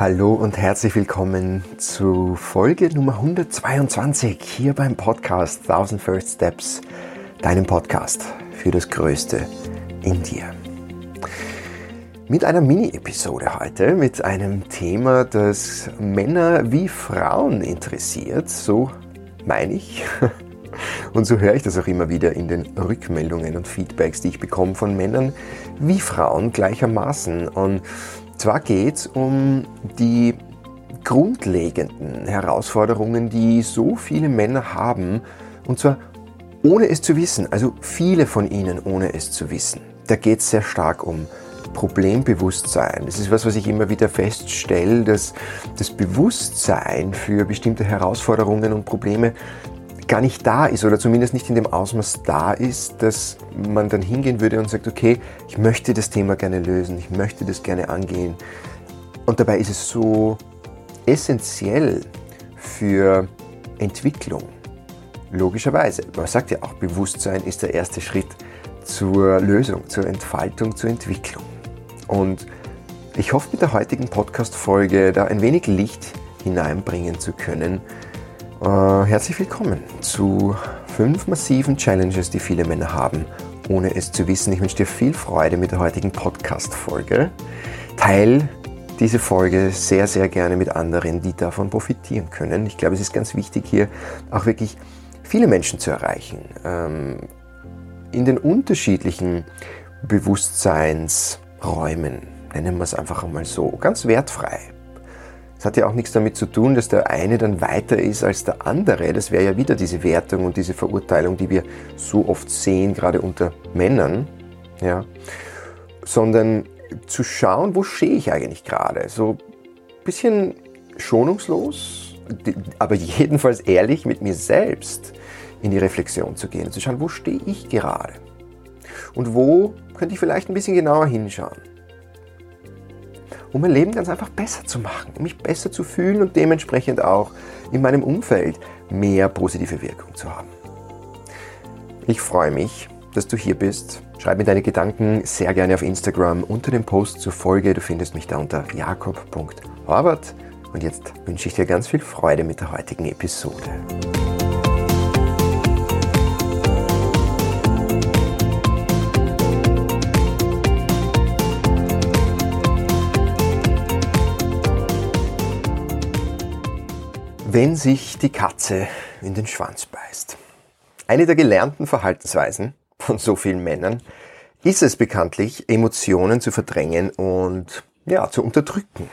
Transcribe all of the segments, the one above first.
Hallo und herzlich willkommen zu Folge Nummer 122 hier beim Podcast 1000 First Steps, deinem Podcast für das Größte in dir. Mit einer Mini-Episode heute, mit einem Thema, das Männer wie Frauen interessiert, so meine ich. Und so höre ich das auch immer wieder in den Rückmeldungen und Feedbacks, die ich bekomme von Männern wie Frauen gleichermaßen. Und zwar geht es um die grundlegenden Herausforderungen, die so viele Männer haben, und zwar ohne es zu wissen, also viele von ihnen ohne es zu wissen. Da geht es sehr stark um Problembewusstsein. Das ist was, was ich immer wieder feststelle, dass das Bewusstsein für bestimmte Herausforderungen und Probleme gar nicht da ist oder zumindest nicht in dem Ausmaß da ist, dass man dann hingehen würde und sagt, okay, ich möchte das Thema gerne lösen, ich möchte das gerne angehen. Und dabei ist es so essentiell für Entwicklung. Logischerweise. Man sagt ja auch, Bewusstsein ist der erste Schritt zur Lösung, zur Entfaltung, zur Entwicklung. Und ich hoffe mit der heutigen Podcast-Folge da ein wenig Licht hineinbringen zu können, äh, herzlich willkommen zu fünf massiven Challenges, die viele Männer haben, ohne es zu wissen. Ich wünsche dir viel Freude mit der heutigen Podcast-Folge. Teil diese Folge sehr, sehr gerne mit anderen, die davon profitieren können. Ich glaube, es ist ganz wichtig, hier auch wirklich viele Menschen zu erreichen. Ähm, in den unterschiedlichen Bewusstseinsräumen, nennen wir es einfach einmal so, ganz wertfrei. Es hat ja auch nichts damit zu tun, dass der eine dann weiter ist als der andere. Das wäre ja wieder diese Wertung und diese Verurteilung, die wir so oft sehen, gerade unter Männern. Ja. Sondern zu schauen, wo stehe ich eigentlich gerade. So ein bisschen schonungslos, aber jedenfalls ehrlich mit mir selbst in die Reflexion zu gehen und zu schauen, wo stehe ich gerade. Und wo könnte ich vielleicht ein bisschen genauer hinschauen um mein Leben ganz einfach besser zu machen, um mich besser zu fühlen und dementsprechend auch in meinem Umfeld mehr positive Wirkung zu haben. Ich freue mich, dass du hier bist. Schreib mir deine Gedanken sehr gerne auf Instagram unter dem Post zur Folge. Du findest mich da unter jakob.horvath. Und jetzt wünsche ich dir ganz viel Freude mit der heutigen Episode. Wenn sich die Katze in den Schwanz beißt. Eine der gelernten Verhaltensweisen von so vielen Männern ist es bekanntlich, Emotionen zu verdrängen und ja, zu unterdrücken.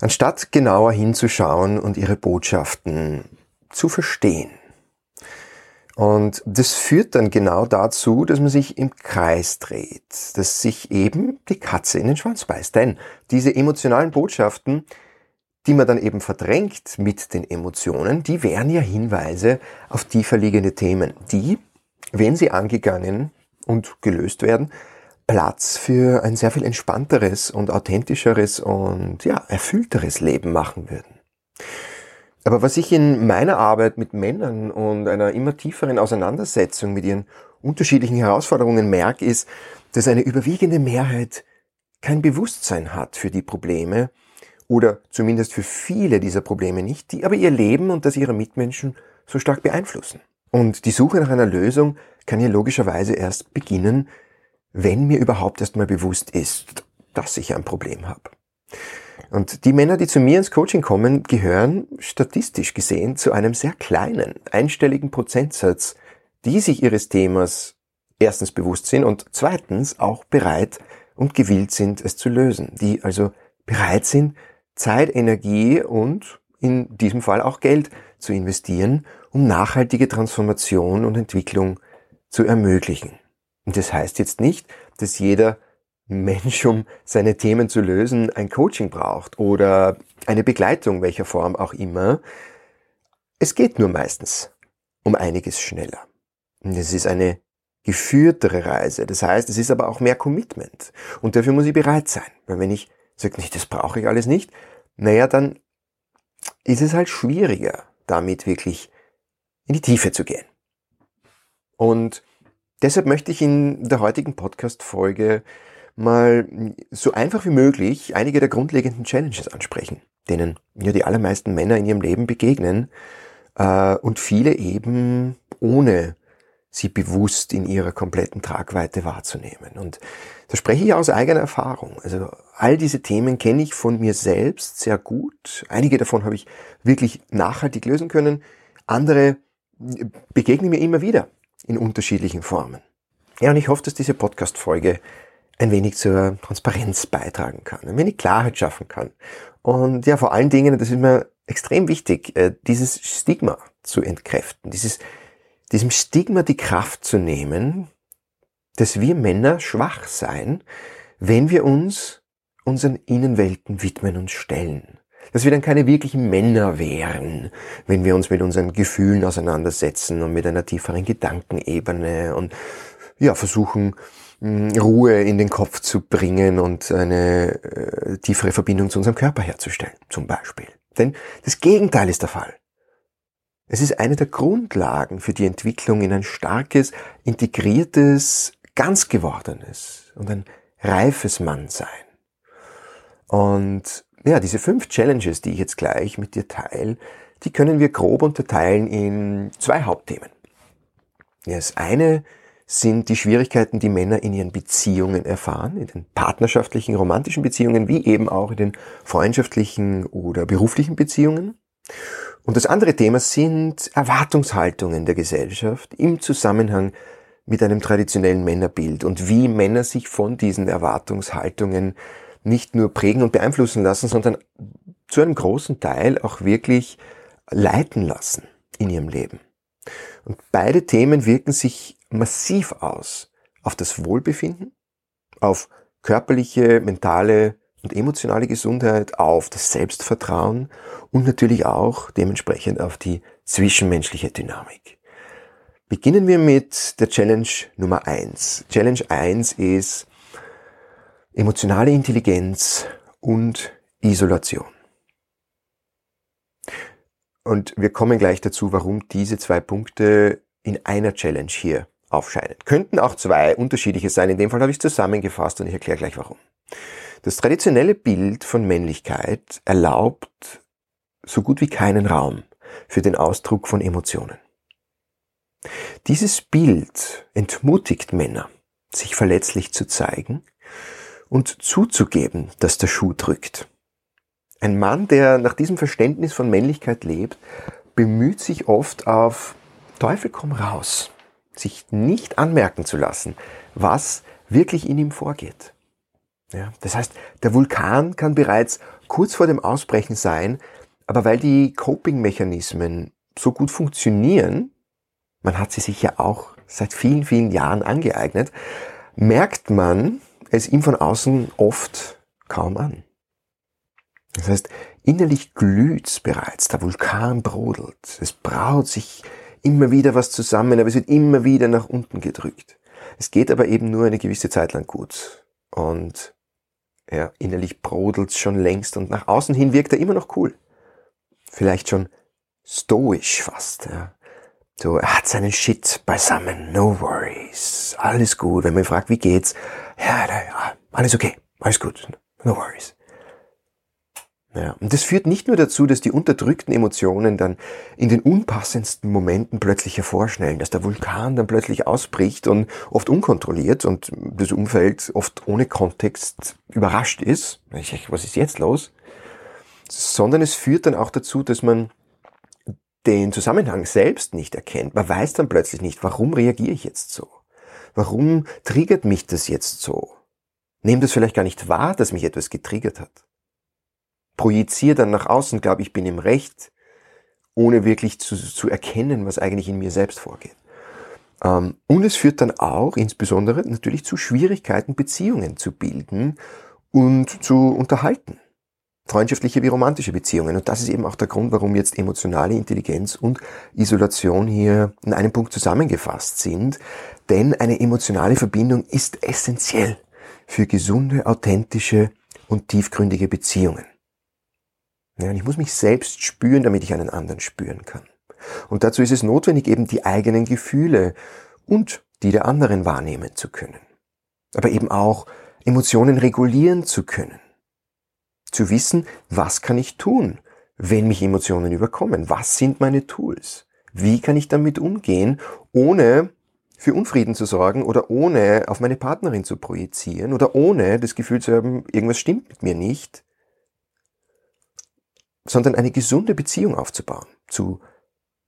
Anstatt genauer hinzuschauen und ihre Botschaften zu verstehen. Und das führt dann genau dazu, dass man sich im Kreis dreht, dass sich eben die Katze in den Schwanz beißt. Denn diese emotionalen Botschaften die man dann eben verdrängt mit den Emotionen, die wären ja Hinweise auf tiefer liegende Themen, die, wenn sie angegangen und gelöst werden, Platz für ein sehr viel entspannteres und authentischeres und ja, erfüllteres Leben machen würden. Aber was ich in meiner Arbeit mit Männern und einer immer tieferen Auseinandersetzung mit ihren unterschiedlichen Herausforderungen merke, ist, dass eine überwiegende Mehrheit kein Bewusstsein hat für die Probleme, oder zumindest für viele dieser Probleme nicht, die aber ihr Leben und das ihrer Mitmenschen so stark beeinflussen. Und die Suche nach einer Lösung kann hier logischerweise erst beginnen, wenn mir überhaupt erst mal bewusst ist, dass ich ein Problem habe. Und die Männer, die zu mir ins Coaching kommen, gehören statistisch gesehen zu einem sehr kleinen, einstelligen Prozentsatz, die sich ihres Themas erstens bewusst sind und zweitens auch bereit und gewillt sind, es zu lösen, die also bereit sind, Zeit, Energie und in diesem Fall auch Geld zu investieren, um nachhaltige Transformation und Entwicklung zu ermöglichen. Und das heißt jetzt nicht, dass jeder Mensch, um seine Themen zu lösen, ein Coaching braucht oder eine Begleitung welcher Form auch immer. Es geht nur meistens um einiges schneller. Und es ist eine geführtere Reise. Das heißt, es ist aber auch mehr Commitment. Und dafür muss ich bereit sein. Weil wenn ich sage, nicht, das brauche ich alles nicht, naja, dann ist es halt schwieriger, damit wirklich in die Tiefe zu gehen. Und deshalb möchte ich in der heutigen Podcast-Folge mal so einfach wie möglich einige der grundlegenden Challenges ansprechen, denen ja die allermeisten Männer in ihrem Leben begegnen äh, und viele eben ohne sie bewusst in ihrer kompletten Tragweite wahrzunehmen. Und da spreche ich aus eigener Erfahrung. Also all diese Themen kenne ich von mir selbst sehr gut. Einige davon habe ich wirklich nachhaltig lösen können. Andere begegnen mir immer wieder in unterschiedlichen Formen. Ja, und ich hoffe, dass diese Podcast-Folge ein wenig zur Transparenz beitragen kann, ein wenig Klarheit schaffen kann. Und ja, vor allen Dingen, das ist mir extrem wichtig, äh, dieses Stigma zu entkräften, dieses, diesem Stigma die Kraft zu nehmen, dass wir Männer schwach sein, wenn wir uns unseren Innenwelten widmen und stellen. Dass wir dann keine wirklichen Männer wären, wenn wir uns mit unseren Gefühlen auseinandersetzen und mit einer tieferen Gedankenebene und ja, versuchen, hm, Ruhe in den Kopf zu bringen und eine äh, tiefere Verbindung zu unserem Körper herzustellen, zum Beispiel. Denn das Gegenteil ist der Fall. Es ist eine der Grundlagen für die Entwicklung in ein starkes, integriertes, ganz gewordenes und ein reifes Mannsein. Und ja, diese fünf Challenges, die ich jetzt gleich mit dir teile, die können wir grob unterteilen in zwei Hauptthemen. Das eine sind die Schwierigkeiten, die Männer in ihren Beziehungen erfahren, in den partnerschaftlichen, romantischen Beziehungen, wie eben auch in den freundschaftlichen oder beruflichen Beziehungen. Und das andere Thema sind Erwartungshaltungen der Gesellschaft im Zusammenhang mit einem traditionellen Männerbild und wie Männer sich von diesen Erwartungshaltungen nicht nur prägen und beeinflussen lassen, sondern zu einem großen Teil auch wirklich leiten lassen in ihrem Leben. Und beide Themen wirken sich massiv aus auf das Wohlbefinden, auf körperliche, mentale und emotionale Gesundheit, auf das Selbstvertrauen und natürlich auch dementsprechend auf die zwischenmenschliche Dynamik. Beginnen wir mit der Challenge Nummer eins. Challenge eins ist emotionale Intelligenz und Isolation. Und wir kommen gleich dazu, warum diese zwei Punkte in einer Challenge hier aufscheinen. Könnten auch zwei unterschiedliche sein. In dem Fall habe ich zusammengefasst und ich erkläre gleich warum. Das traditionelle Bild von Männlichkeit erlaubt so gut wie keinen Raum für den Ausdruck von Emotionen. Dieses Bild entmutigt Männer, sich verletzlich zu zeigen und zuzugeben, dass der Schuh drückt. Ein Mann, der nach diesem Verständnis von Männlichkeit lebt, bemüht sich oft auf Teufel komm raus, sich nicht anmerken zu lassen, was wirklich in ihm vorgeht. Ja, das heißt, der Vulkan kann bereits kurz vor dem Ausbrechen sein, aber weil die Coping-Mechanismen so gut funktionieren, man hat sie sich ja auch seit vielen, vielen Jahren angeeignet, merkt man es ihm von außen oft kaum an. Das heißt, innerlich glüht's bereits, der Vulkan brodelt, es braut sich immer wieder was zusammen, aber es wird immer wieder nach unten gedrückt. Es geht aber eben nur eine gewisse Zeit lang gut. Und ja, innerlich brodelt's schon längst und nach außen hin wirkt er immer noch cool. Vielleicht schon stoisch fast. Ja. So, er hat seinen Shit beisammen, no worries, alles gut. Wenn man fragt, wie geht's? Ja, ja, alles okay, alles gut, no worries. Ja, und das führt nicht nur dazu, dass die unterdrückten Emotionen dann in den unpassendsten Momenten plötzlich hervorschnellen, dass der Vulkan dann plötzlich ausbricht und oft unkontrolliert und das Umfeld oft ohne Kontext überrascht ist. Was ist jetzt los? Sondern es führt dann auch dazu, dass man den Zusammenhang selbst nicht erkennt. Man weiß dann plötzlich nicht, warum reagiere ich jetzt so? Warum triggert mich das jetzt so? Nehmt das vielleicht gar nicht wahr, dass mich etwas getriggert hat projiziere dann nach außen, glaube ich bin im Recht, ohne wirklich zu, zu erkennen, was eigentlich in mir selbst vorgeht. Ähm, und es führt dann auch insbesondere natürlich zu Schwierigkeiten, Beziehungen zu bilden und zu unterhalten. Freundschaftliche wie romantische Beziehungen. Und das ist eben auch der Grund, warum jetzt emotionale Intelligenz und Isolation hier in einem Punkt zusammengefasst sind. Denn eine emotionale Verbindung ist essentiell für gesunde, authentische und tiefgründige Beziehungen. Ja, und ich muss mich selbst spüren, damit ich einen anderen spüren kann. Und dazu ist es notwendig, eben die eigenen Gefühle und die der anderen wahrnehmen zu können. Aber eben auch Emotionen regulieren zu können. Zu wissen, was kann ich tun, wenn mich Emotionen überkommen? Was sind meine Tools? Wie kann ich damit umgehen, ohne für Unfrieden zu sorgen oder ohne auf meine Partnerin zu projizieren oder ohne das Gefühl zu haben, irgendwas stimmt mit mir nicht, sondern eine gesunde Beziehung aufzubauen zu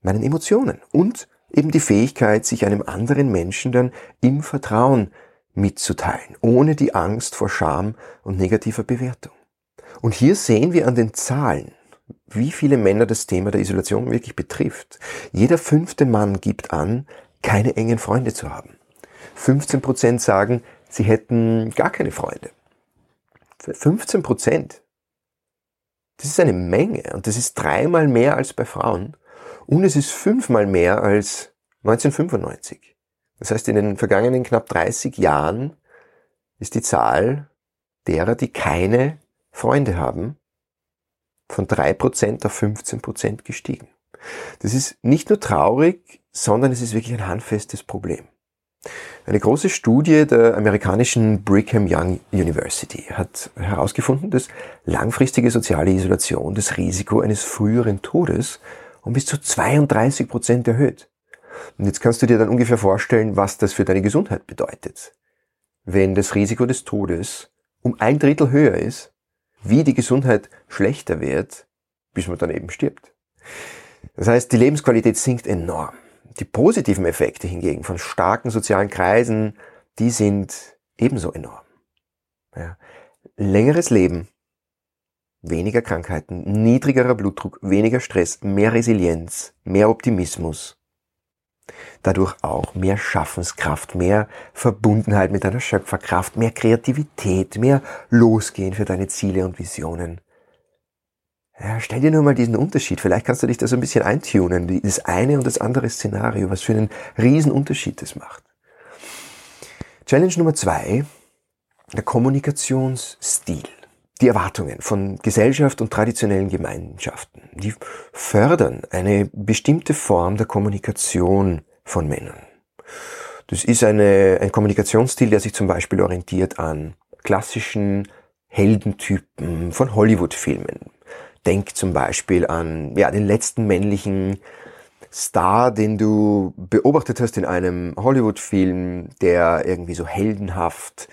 meinen Emotionen und eben die Fähigkeit, sich einem anderen Menschen dann im Vertrauen mitzuteilen, ohne die Angst vor Scham und negativer Bewertung. Und hier sehen wir an den Zahlen, wie viele Männer das Thema der Isolation wirklich betrifft. Jeder fünfte Mann gibt an, keine engen Freunde zu haben. 15 Prozent sagen, sie hätten gar keine Freunde. 15 Prozent. Das ist eine Menge und das ist dreimal mehr als bei Frauen und es ist fünfmal mehr als 1995. Das heißt, in den vergangenen knapp 30 Jahren ist die Zahl derer, die keine Freunde haben, von 3% auf 15% gestiegen. Das ist nicht nur traurig, sondern es ist wirklich ein handfestes Problem. Eine große Studie der amerikanischen Brigham Young University hat herausgefunden, dass langfristige soziale Isolation das Risiko eines früheren Todes um bis zu 32 Prozent erhöht. Und jetzt kannst du dir dann ungefähr vorstellen, was das für deine Gesundheit bedeutet. Wenn das Risiko des Todes um ein Drittel höher ist, wie die Gesundheit schlechter wird, bis man dann eben stirbt. Das heißt, die Lebensqualität sinkt enorm. Die positiven Effekte hingegen von starken sozialen Kreisen, die sind ebenso enorm. Ja. Längeres Leben, weniger Krankheiten, niedrigerer Blutdruck, weniger Stress, mehr Resilienz, mehr Optimismus. Dadurch auch mehr Schaffenskraft, mehr Verbundenheit mit deiner Schöpferkraft, mehr Kreativität, mehr Losgehen für deine Ziele und Visionen. Ja, stell dir nur mal diesen Unterschied. Vielleicht kannst du dich da so ein bisschen eintunen, das eine und das andere Szenario, was für einen riesen Unterschied das macht. Challenge Nummer zwei, der Kommunikationsstil. Die Erwartungen von Gesellschaft und traditionellen Gemeinschaften, die fördern eine bestimmte Form der Kommunikation von Männern. Das ist eine, ein Kommunikationsstil, der sich zum Beispiel orientiert an klassischen Heldentypen von Hollywood-Filmen. Denk zum Beispiel an ja, den letzten männlichen Star, den du beobachtet hast in einem Hollywood-Film, der irgendwie so heldenhaft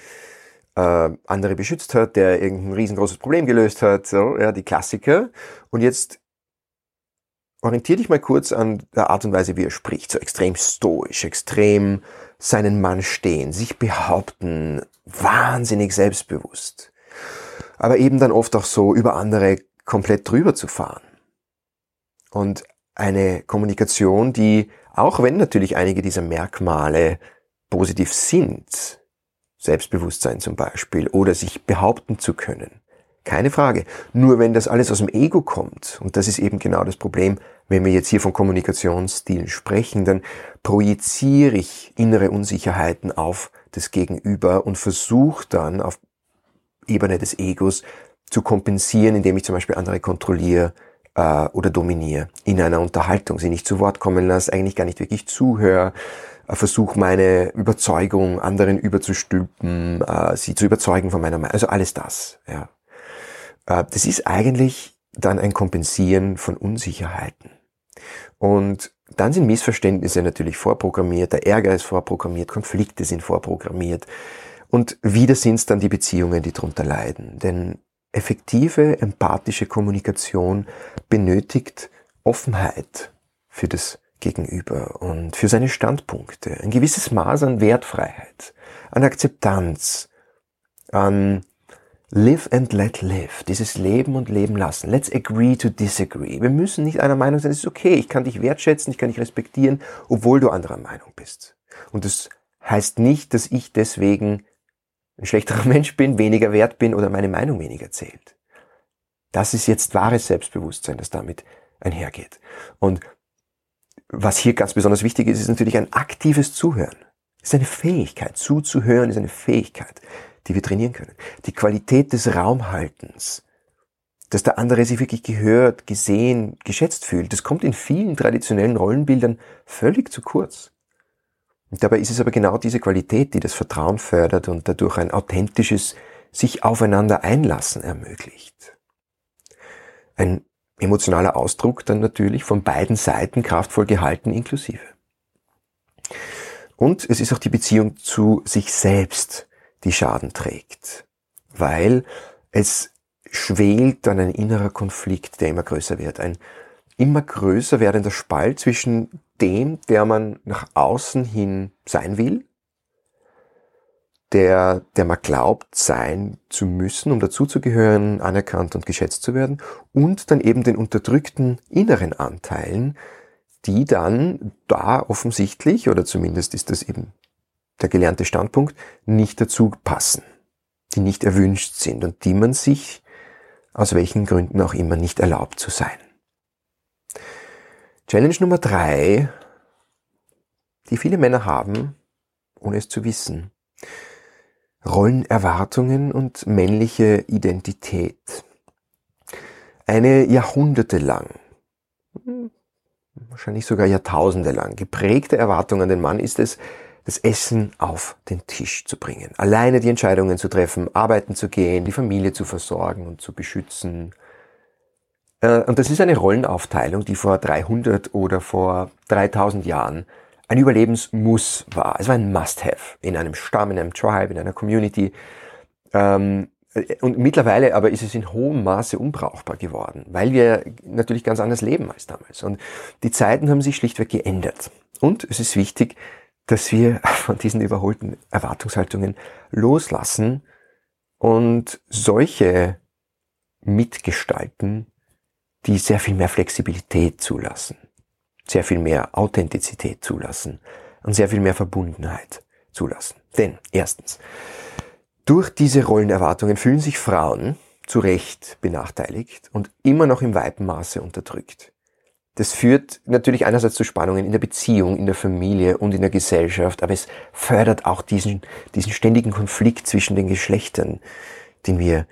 äh, andere beschützt hat, der irgendein riesengroßes Problem gelöst hat, so, ja, die Klassiker. Und jetzt orientier dich mal kurz an der Art und Weise, wie er spricht. So extrem stoisch, extrem seinen Mann stehen, sich behaupten, wahnsinnig selbstbewusst. Aber eben dann oft auch so über andere komplett drüber zu fahren. Und eine Kommunikation, die, auch wenn natürlich einige dieser Merkmale positiv sind, Selbstbewusstsein zum Beispiel, oder sich behaupten zu können, keine Frage. Nur wenn das alles aus dem Ego kommt, und das ist eben genau das Problem, wenn wir jetzt hier von Kommunikationsstilen sprechen, dann projiziere ich innere Unsicherheiten auf das Gegenüber und versuche dann auf Ebene des Egos zu kompensieren, indem ich zum Beispiel andere kontrolliere äh, oder dominiere in einer Unterhaltung, sie nicht zu Wort kommen lasse, eigentlich gar nicht wirklich zuhöre, äh, versuche meine Überzeugung anderen überzustülpen, äh, sie zu überzeugen von meiner Meinung, also alles das. Ja. Äh, das ist eigentlich dann ein Kompensieren von Unsicherheiten. Und dann sind Missverständnisse natürlich vorprogrammiert, der Ärger ist vorprogrammiert, Konflikte sind vorprogrammiert. Und wieder sind es dann die Beziehungen, die darunter leiden. Denn effektive, empathische Kommunikation benötigt Offenheit für das Gegenüber und für seine Standpunkte, ein gewisses Maß an Wertfreiheit, an Akzeptanz, an Live and let live, dieses Leben und Leben lassen. Let's agree to disagree. Wir müssen nicht einer Meinung sein, es ist okay, ich kann dich wertschätzen, ich kann dich respektieren, obwohl du anderer Meinung bist. Und das heißt nicht, dass ich deswegen ein schlechterer Mensch bin, weniger wert bin oder meine Meinung weniger zählt. Das ist jetzt wahres Selbstbewusstsein, das damit einhergeht. Und was hier ganz besonders wichtig ist, ist natürlich ein aktives Zuhören. Es ist eine Fähigkeit. Zuzuhören ist eine Fähigkeit, die wir trainieren können. Die Qualität des Raumhaltens, dass der andere sich wirklich gehört, gesehen, geschätzt fühlt, das kommt in vielen traditionellen Rollenbildern völlig zu kurz. Dabei ist es aber genau diese Qualität, die das Vertrauen fördert und dadurch ein authentisches sich aufeinander einlassen ermöglicht. Ein emotionaler Ausdruck dann natürlich von beiden Seiten kraftvoll gehalten inklusive. Und es ist auch die Beziehung zu sich selbst, die Schaden trägt, weil es schwelt dann ein innerer Konflikt, der immer größer wird. Ein immer größer werdender Spalt zwischen dem, der man nach außen hin sein will, der, der man glaubt sein zu müssen, um dazuzugehören, anerkannt und geschätzt zu werden, und dann eben den unterdrückten inneren Anteilen, die dann da offensichtlich, oder zumindest ist das eben der gelernte Standpunkt, nicht dazu passen, die nicht erwünscht sind und die man sich aus welchen Gründen auch immer nicht erlaubt zu sein. Challenge Nummer drei, die viele Männer haben, ohne es zu wissen. Rollenerwartungen und männliche Identität. Eine jahrhundertelang, wahrscheinlich sogar Jahrtausende lang geprägte Erwartung an den Mann ist es, das Essen auf den Tisch zu bringen, alleine die Entscheidungen zu treffen, arbeiten zu gehen, die Familie zu versorgen und zu beschützen. Äh, und das ist eine Rollenaufteilung, die vor 300 oder vor 3000 Jahren ein Überlebensmuss war. Es war ein Must-Have in einem Stamm, in einem Tribe, in einer Community. Ähm, und mittlerweile aber ist es in hohem Maße unbrauchbar geworden, weil wir natürlich ganz anders leben als damals. Und die Zeiten haben sich schlichtweg geändert. Und es ist wichtig, dass wir von diesen überholten Erwartungshaltungen loslassen und solche mitgestalten, die sehr viel mehr Flexibilität zulassen sehr viel mehr Authentizität zulassen und sehr viel mehr Verbundenheit zulassen. Denn erstens, durch diese Rollenerwartungen fühlen sich Frauen zu Recht benachteiligt und immer noch im weiten Maße unterdrückt. Das führt natürlich einerseits zu Spannungen in der Beziehung, in der Familie und in der Gesellschaft, aber es fördert auch diesen, diesen ständigen Konflikt zwischen den Geschlechtern, den wir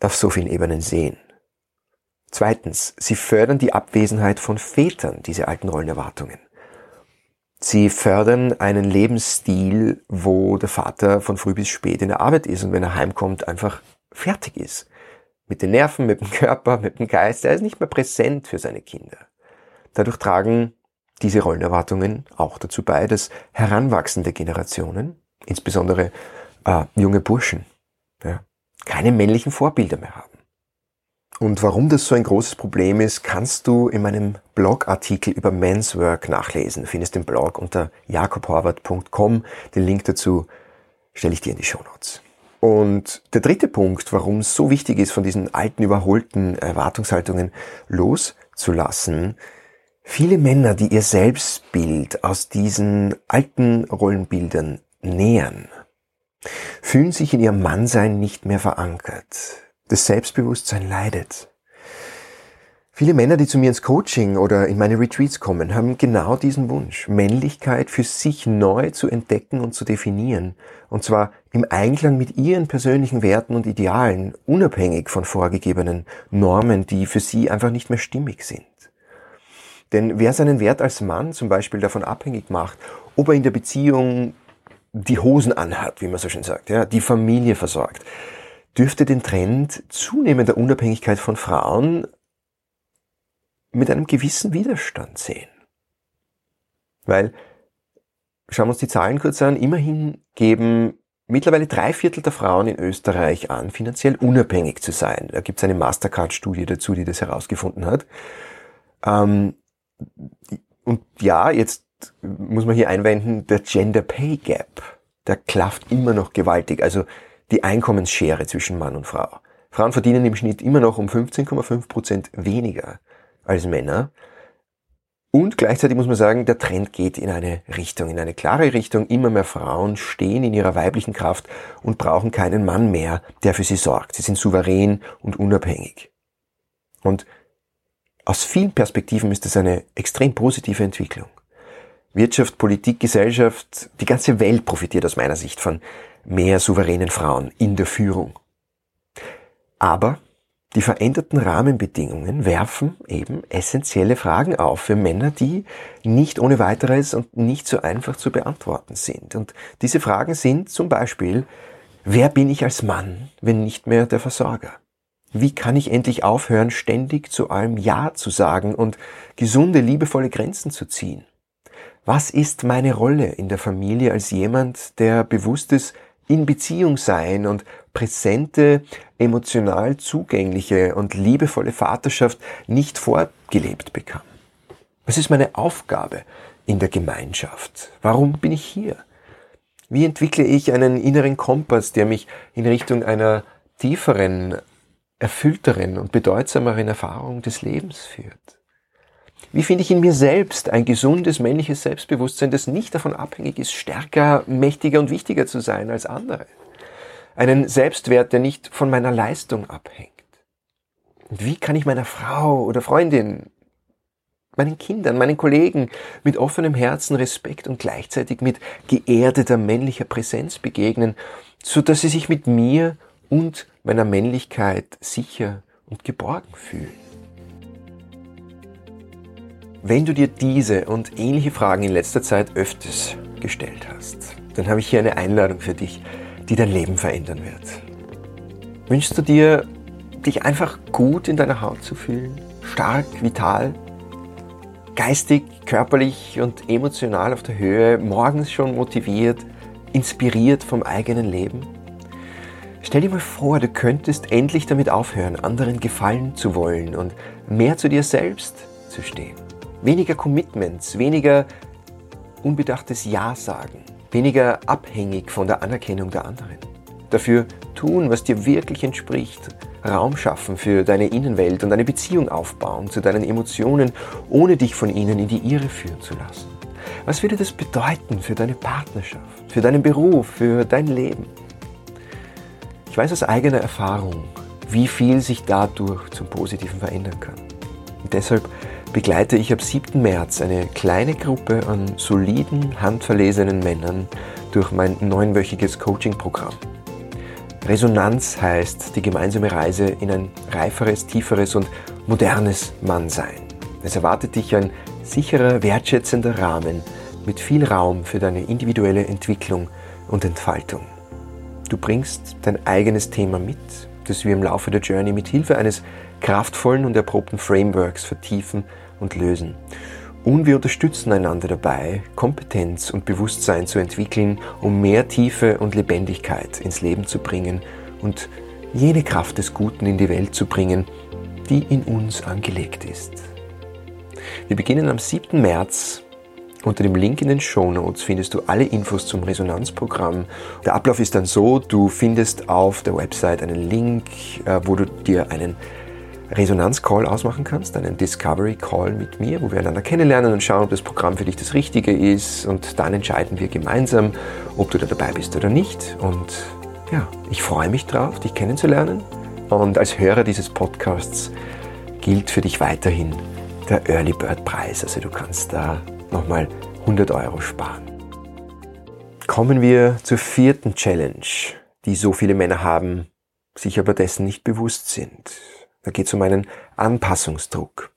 auf so vielen Ebenen sehen. Zweitens, sie fördern die Abwesenheit von Vätern, diese alten Rollenerwartungen. Sie fördern einen Lebensstil, wo der Vater von früh bis spät in der Arbeit ist und wenn er heimkommt, einfach fertig ist. Mit den Nerven, mit dem Körper, mit dem Geist. Er ist nicht mehr präsent für seine Kinder. Dadurch tragen diese Rollenerwartungen auch dazu bei, dass heranwachsende Generationen, insbesondere äh, junge Burschen, ja, keine männlichen Vorbilder mehr haben. Und warum das so ein großes Problem ist, kannst du in meinem Blogartikel über Men's Work nachlesen. Du findest den Blog unter jakobhorvath.com. Den Link dazu stelle ich dir in die Show Notes. Und der dritte Punkt, warum es so wichtig ist, von diesen alten, überholten Erwartungshaltungen loszulassen, viele Männer, die ihr Selbstbild aus diesen alten Rollenbildern nähern, fühlen sich in ihrem Mannsein nicht mehr verankert das Selbstbewusstsein leidet. Viele Männer, die zu mir ins Coaching oder in meine Retreats kommen, haben genau diesen Wunsch, Männlichkeit für sich neu zu entdecken und zu definieren. Und zwar im Einklang mit ihren persönlichen Werten und Idealen, unabhängig von vorgegebenen Normen, die für sie einfach nicht mehr stimmig sind. Denn wer seinen Wert als Mann zum Beispiel davon abhängig macht, ob er in der Beziehung die Hosen anhat, wie man so schön sagt, ja, die Familie versorgt, dürfte den Trend zunehmender Unabhängigkeit von Frauen mit einem gewissen Widerstand sehen. Weil, schauen wir uns die Zahlen kurz an, immerhin geben mittlerweile drei Viertel der Frauen in Österreich an, finanziell unabhängig zu sein. Da gibt es eine Mastercard-Studie dazu, die das herausgefunden hat. Ähm, und ja, jetzt muss man hier einwenden, der Gender Pay Gap, der klafft immer noch gewaltig. Also die Einkommensschere zwischen Mann und Frau. Frauen verdienen im Schnitt immer noch um 15,5 Prozent weniger als Männer. Und gleichzeitig muss man sagen, der Trend geht in eine Richtung, in eine klare Richtung. Immer mehr Frauen stehen in ihrer weiblichen Kraft und brauchen keinen Mann mehr, der für sie sorgt. Sie sind souverän und unabhängig. Und aus vielen Perspektiven ist es eine extrem positive Entwicklung. Wirtschaft, Politik, Gesellschaft, die ganze Welt profitiert aus meiner Sicht von mehr souveränen Frauen in der Führung. Aber Die veränderten Rahmenbedingungen werfen eben essentielle Fragen auf für Männer, die nicht ohne weiteres und nicht so einfach zu beantworten sind. Und diese Fragen sind zum Beispiel, wer bin ich als Mann, wenn nicht mehr der Versorger? Wie kann ich endlich aufhören, ständig zu allem Ja zu sagen und gesunde, liebevolle Grenzen zu ziehen? Was ist meine Rolle in der Familie als jemand, der bewusst ist, in Beziehung sein und präsente, emotional zugängliche und liebevolle Vaterschaft nicht vorgelebt bekam. Was ist meine Aufgabe in der Gemeinschaft? Warum bin ich hier? Wie entwickle ich einen inneren Kompass, der mich in Richtung einer tieferen, erfüllteren und bedeutsameren Erfahrung des Lebens führt? Wie finde ich in mir selbst ein gesundes männliches Selbstbewusstsein, das nicht davon abhängig ist, stärker, mächtiger und wichtiger zu sein als andere? Einen Selbstwert, der nicht von meiner Leistung abhängt. Und wie kann ich meiner Frau oder Freundin, meinen Kindern, meinen Kollegen mit offenem Herzen, Respekt und gleichzeitig mit geerdeter männlicher Präsenz begegnen, so dass sie sich mit mir und meiner Männlichkeit sicher und geborgen fühlen? Wenn du dir diese und ähnliche Fragen in letzter Zeit öfters gestellt hast, dann habe ich hier eine Einladung für dich, die dein Leben verändern wird. Wünschst du dir, dich einfach gut in deiner Haut zu fühlen, stark, vital, geistig, körperlich und emotional auf der Höhe, morgens schon motiviert, inspiriert vom eigenen Leben? Stell dir mal vor, du könntest endlich damit aufhören, anderen gefallen zu wollen und mehr zu dir selbst zu stehen. Weniger Commitments, weniger unbedachtes Ja sagen, weniger abhängig von der Anerkennung der anderen. Dafür tun, was dir wirklich entspricht, Raum schaffen für deine Innenwelt und eine Beziehung aufbauen zu deinen Emotionen, ohne dich von ihnen in die Irre führen zu lassen. Was würde das bedeuten für deine Partnerschaft, für deinen Beruf, für dein Leben? Ich weiß aus eigener Erfahrung, wie viel sich dadurch zum Positiven verändern kann. Und deshalb begleite ich ab 7. März eine kleine Gruppe an soliden, handverlesenen Männern durch mein neunwöchiges Coaching-Programm. Resonanz heißt die gemeinsame Reise in ein reiferes, tieferes und modernes Mannsein. Es erwartet dich ein sicherer, wertschätzender Rahmen mit viel Raum für deine individuelle Entwicklung und Entfaltung. Du bringst dein eigenes Thema mit, das wir im Laufe der Journey mit Hilfe eines kraftvollen und erprobten Frameworks vertiefen und lösen. Und wir unterstützen einander dabei, Kompetenz und Bewusstsein zu entwickeln, um mehr Tiefe und Lebendigkeit ins Leben zu bringen und jene Kraft des Guten in die Welt zu bringen, die in uns angelegt ist. Wir beginnen am 7. März. Unter dem Link in den Show Notes findest du alle Infos zum Resonanzprogramm. Der Ablauf ist dann so, du findest auf der Website einen Link, äh, wo du dir einen Resonanz-Call ausmachen kannst, einen Discovery-Call mit mir, wo wir einander kennenlernen und schauen, ob das Programm für dich das Richtige ist. Und dann entscheiden wir gemeinsam, ob du da dabei bist oder nicht. Und ja, ich freue mich drauf, dich kennenzulernen. Und als Hörer dieses Podcasts gilt für dich weiterhin der Early Bird Preis. Also du kannst da nochmal 100 Euro sparen. Kommen wir zur vierten Challenge, die so viele Männer haben, sich aber dessen nicht bewusst sind. Da geht es um einen Anpassungsdruck.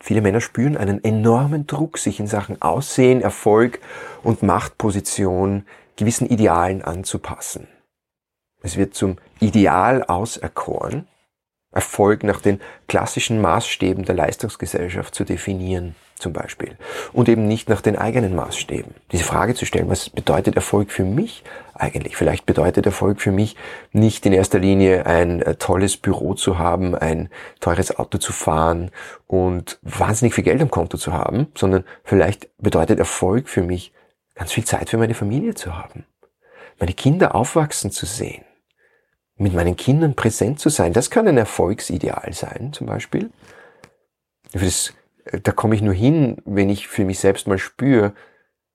Viele Männer spüren einen enormen Druck, sich in Sachen Aussehen, Erfolg und Machtposition gewissen Idealen anzupassen. Es wird zum Ideal auserkoren, Erfolg nach den klassischen Maßstäben der Leistungsgesellschaft zu definieren zum Beispiel. Und eben nicht nach den eigenen Maßstäben. Diese Frage zu stellen, was bedeutet Erfolg für mich eigentlich? Vielleicht bedeutet Erfolg für mich nicht in erster Linie ein äh, tolles Büro zu haben, ein teures Auto zu fahren und wahnsinnig viel Geld am Konto zu haben, sondern vielleicht bedeutet Erfolg für mich ganz viel Zeit für meine Familie zu haben, meine Kinder aufwachsen zu sehen, mit meinen Kindern präsent zu sein. Das kann ein Erfolgsideal sein, zum Beispiel. Für das da komme ich nur hin, wenn ich für mich selbst mal spüre,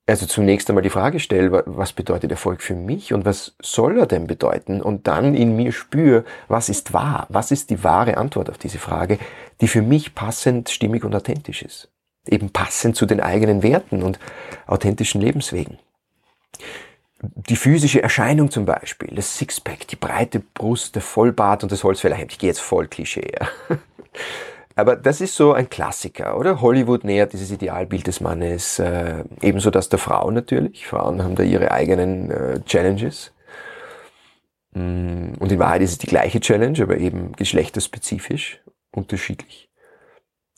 also zunächst einmal die Frage stelle, was bedeutet Erfolg für mich und was soll er denn bedeuten? Und dann in mir spüre, was ist wahr? Was ist die wahre Antwort auf diese Frage, die für mich passend, stimmig und authentisch ist? Eben passend zu den eigenen Werten und authentischen Lebenswegen. die physische Erscheinung zum Beispiel, das Sixpack, die breite Brust, der Vollbart und das Holzfällerhemd. Ich gehe jetzt voll Klischee. Ja. Aber das ist so ein Klassiker, oder? Hollywood nähert dieses Idealbild des Mannes, äh, ebenso das der Frau natürlich. Frauen haben da ihre eigenen äh, Challenges. Mm, und in Wahrheit ist es die gleiche Challenge, aber eben geschlechterspezifisch, unterschiedlich.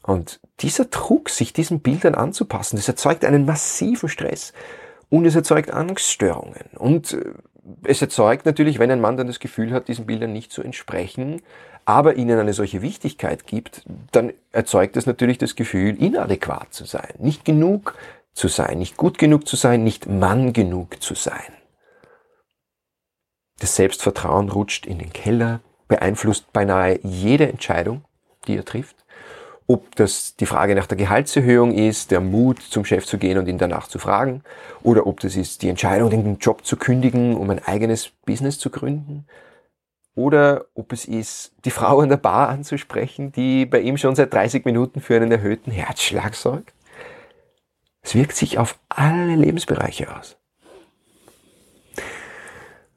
Und dieser Druck, sich diesen Bildern anzupassen, das erzeugt einen massiven Stress. Und es erzeugt Angststörungen. Und äh, es erzeugt natürlich, wenn ein Mann dann das Gefühl hat, diesen Bildern nicht zu entsprechen, aber ihnen eine solche Wichtigkeit gibt, dann erzeugt es natürlich das Gefühl, inadäquat zu sein, nicht genug zu sein, nicht gut genug zu sein, nicht Mann genug zu sein. Das Selbstvertrauen rutscht in den Keller, beeinflusst beinahe jede Entscheidung, die er trifft. Ob das die Frage nach der Gehaltserhöhung ist, der Mut zum Chef zu gehen und ihn danach zu fragen, oder ob das ist die Entscheidung, den Job zu kündigen, um ein eigenes Business zu gründen, oder ob es ist, die Frau an der Bar anzusprechen, die bei ihm schon seit 30 Minuten für einen erhöhten Herzschlag sorgt. Es wirkt sich auf alle Lebensbereiche aus.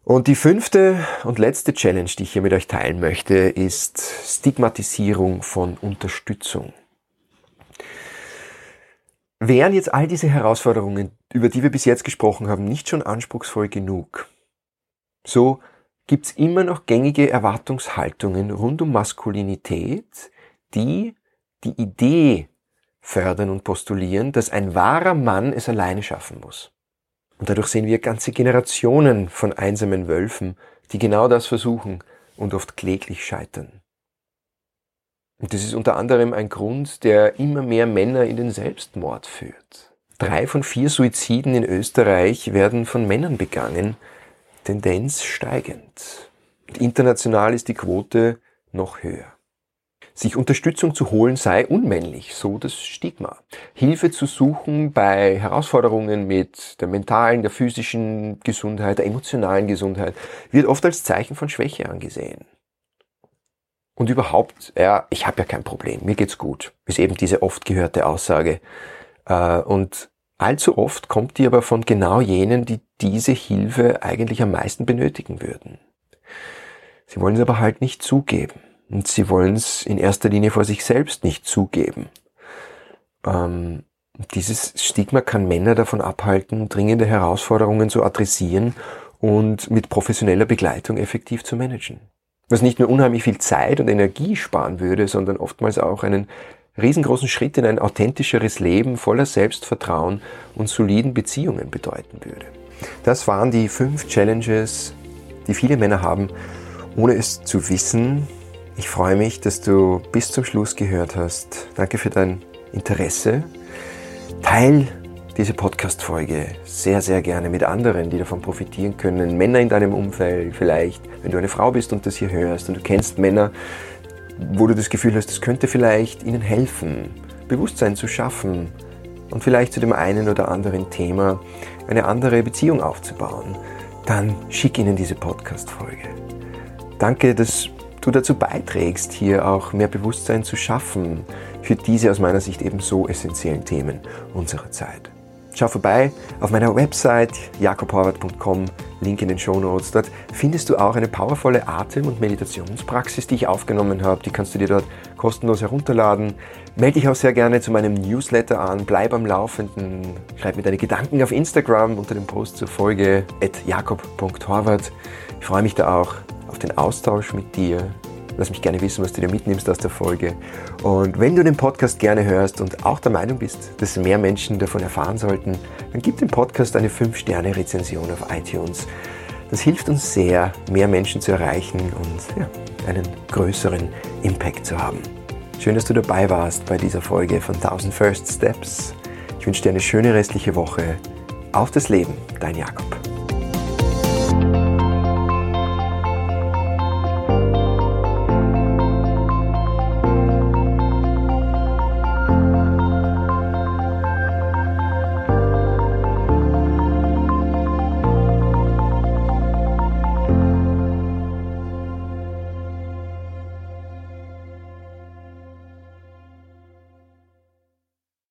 Und die fünfte und letzte Challenge, die ich hier mit euch teilen möchte, ist Stigmatisierung von Unterstützung. Wären jetzt all diese Herausforderungen, über die wir bis jetzt gesprochen haben, nicht schon anspruchsvoll genug, so gibt es immer noch gängige Erwartungshaltungen rund um Maskulinität, die die Idee fördern und postulieren, dass ein wahrer Mann es alleine schaffen muss. Und dadurch sehen wir ganze Generationen von einsamen Wölfen, die genau das versuchen und oft kläglich scheitern. Und das ist unter anderem ein Grund, der immer mehr Männer in den Selbstmord führt. Drei von vier Suiziden in Österreich werden von Männern begangen, Tendenz steigend. International ist die Quote noch höher. Sich Unterstützung zu holen sei unmännlich, so das Stigma. Hilfe zu suchen bei Herausforderungen mit der mentalen, der physischen Gesundheit, der emotionalen Gesundheit wird oft als Zeichen von Schwäche angesehen. Und überhaupt, ja, ich habe ja kein Problem, mir geht's gut, ist eben diese oft gehörte Aussage. Äh, und Allzu oft kommt die aber von genau jenen, die diese Hilfe eigentlich am meisten benötigen würden. Sie wollen es aber halt nicht zugeben. Und sie wollen es in erster Linie vor sich selbst nicht zugeben. Ähm, dieses Stigma kann Männer davon abhalten, dringende Herausforderungen zu adressieren und mit professioneller Begleitung effektiv zu managen. Was nicht nur unheimlich viel Zeit und Energie sparen würde, sondern oftmals auch einen riesengroßen Schritt in ein authentischeres Leben voller Selbstvertrauen und soliden Beziehungen bedeuten würde. Das waren die fünf Challenges, die viele Männer haben, ohne es zu wissen. Ich freue mich, dass du bis zum Schluss gehört hast. Danke für dein Interesse. Teil diese Podcast-Folge sehr, sehr gerne mit anderen, die davon profitieren können. Männer in deinem Umfeld vielleicht, wenn du eine Frau bist und das hier hörst und du kennst Männer, wo du das Gefühl hast, es könnte vielleicht ihnen helfen, Bewusstsein zu schaffen und vielleicht zu dem einen oder anderen Thema eine andere Beziehung aufzubauen, dann schick ihnen diese Podcast-Folge. Danke, dass du dazu beiträgst, hier auch mehr Bewusstsein zu schaffen für diese aus meiner Sicht eben so essentiellen Themen unserer Zeit. Schau vorbei auf meiner Website jakobhorvath.com, Link in den Show Notes. Dort findest du auch eine powervolle Atem- und Meditationspraxis, die ich aufgenommen habe. Die kannst du dir dort kostenlos herunterladen. Melde dich auch sehr gerne zu meinem Newsletter an. Bleib am Laufenden. Schreib mir deine Gedanken auf Instagram unter dem Post zur Folge at jakob.horvath. Ich freue mich da auch auf den Austausch mit dir. Lass mich gerne wissen, was du dir mitnimmst aus der Folge. Und wenn du den Podcast gerne hörst und auch der Meinung bist, dass mehr Menschen davon erfahren sollten, dann gib dem Podcast eine 5-Sterne-Rezension auf iTunes. Das hilft uns sehr, mehr Menschen zu erreichen und ja, einen größeren Impact zu haben. Schön, dass du dabei warst bei dieser Folge von 1000 First Steps. Ich wünsche dir eine schöne restliche Woche. Auf das Leben, dein Jakob.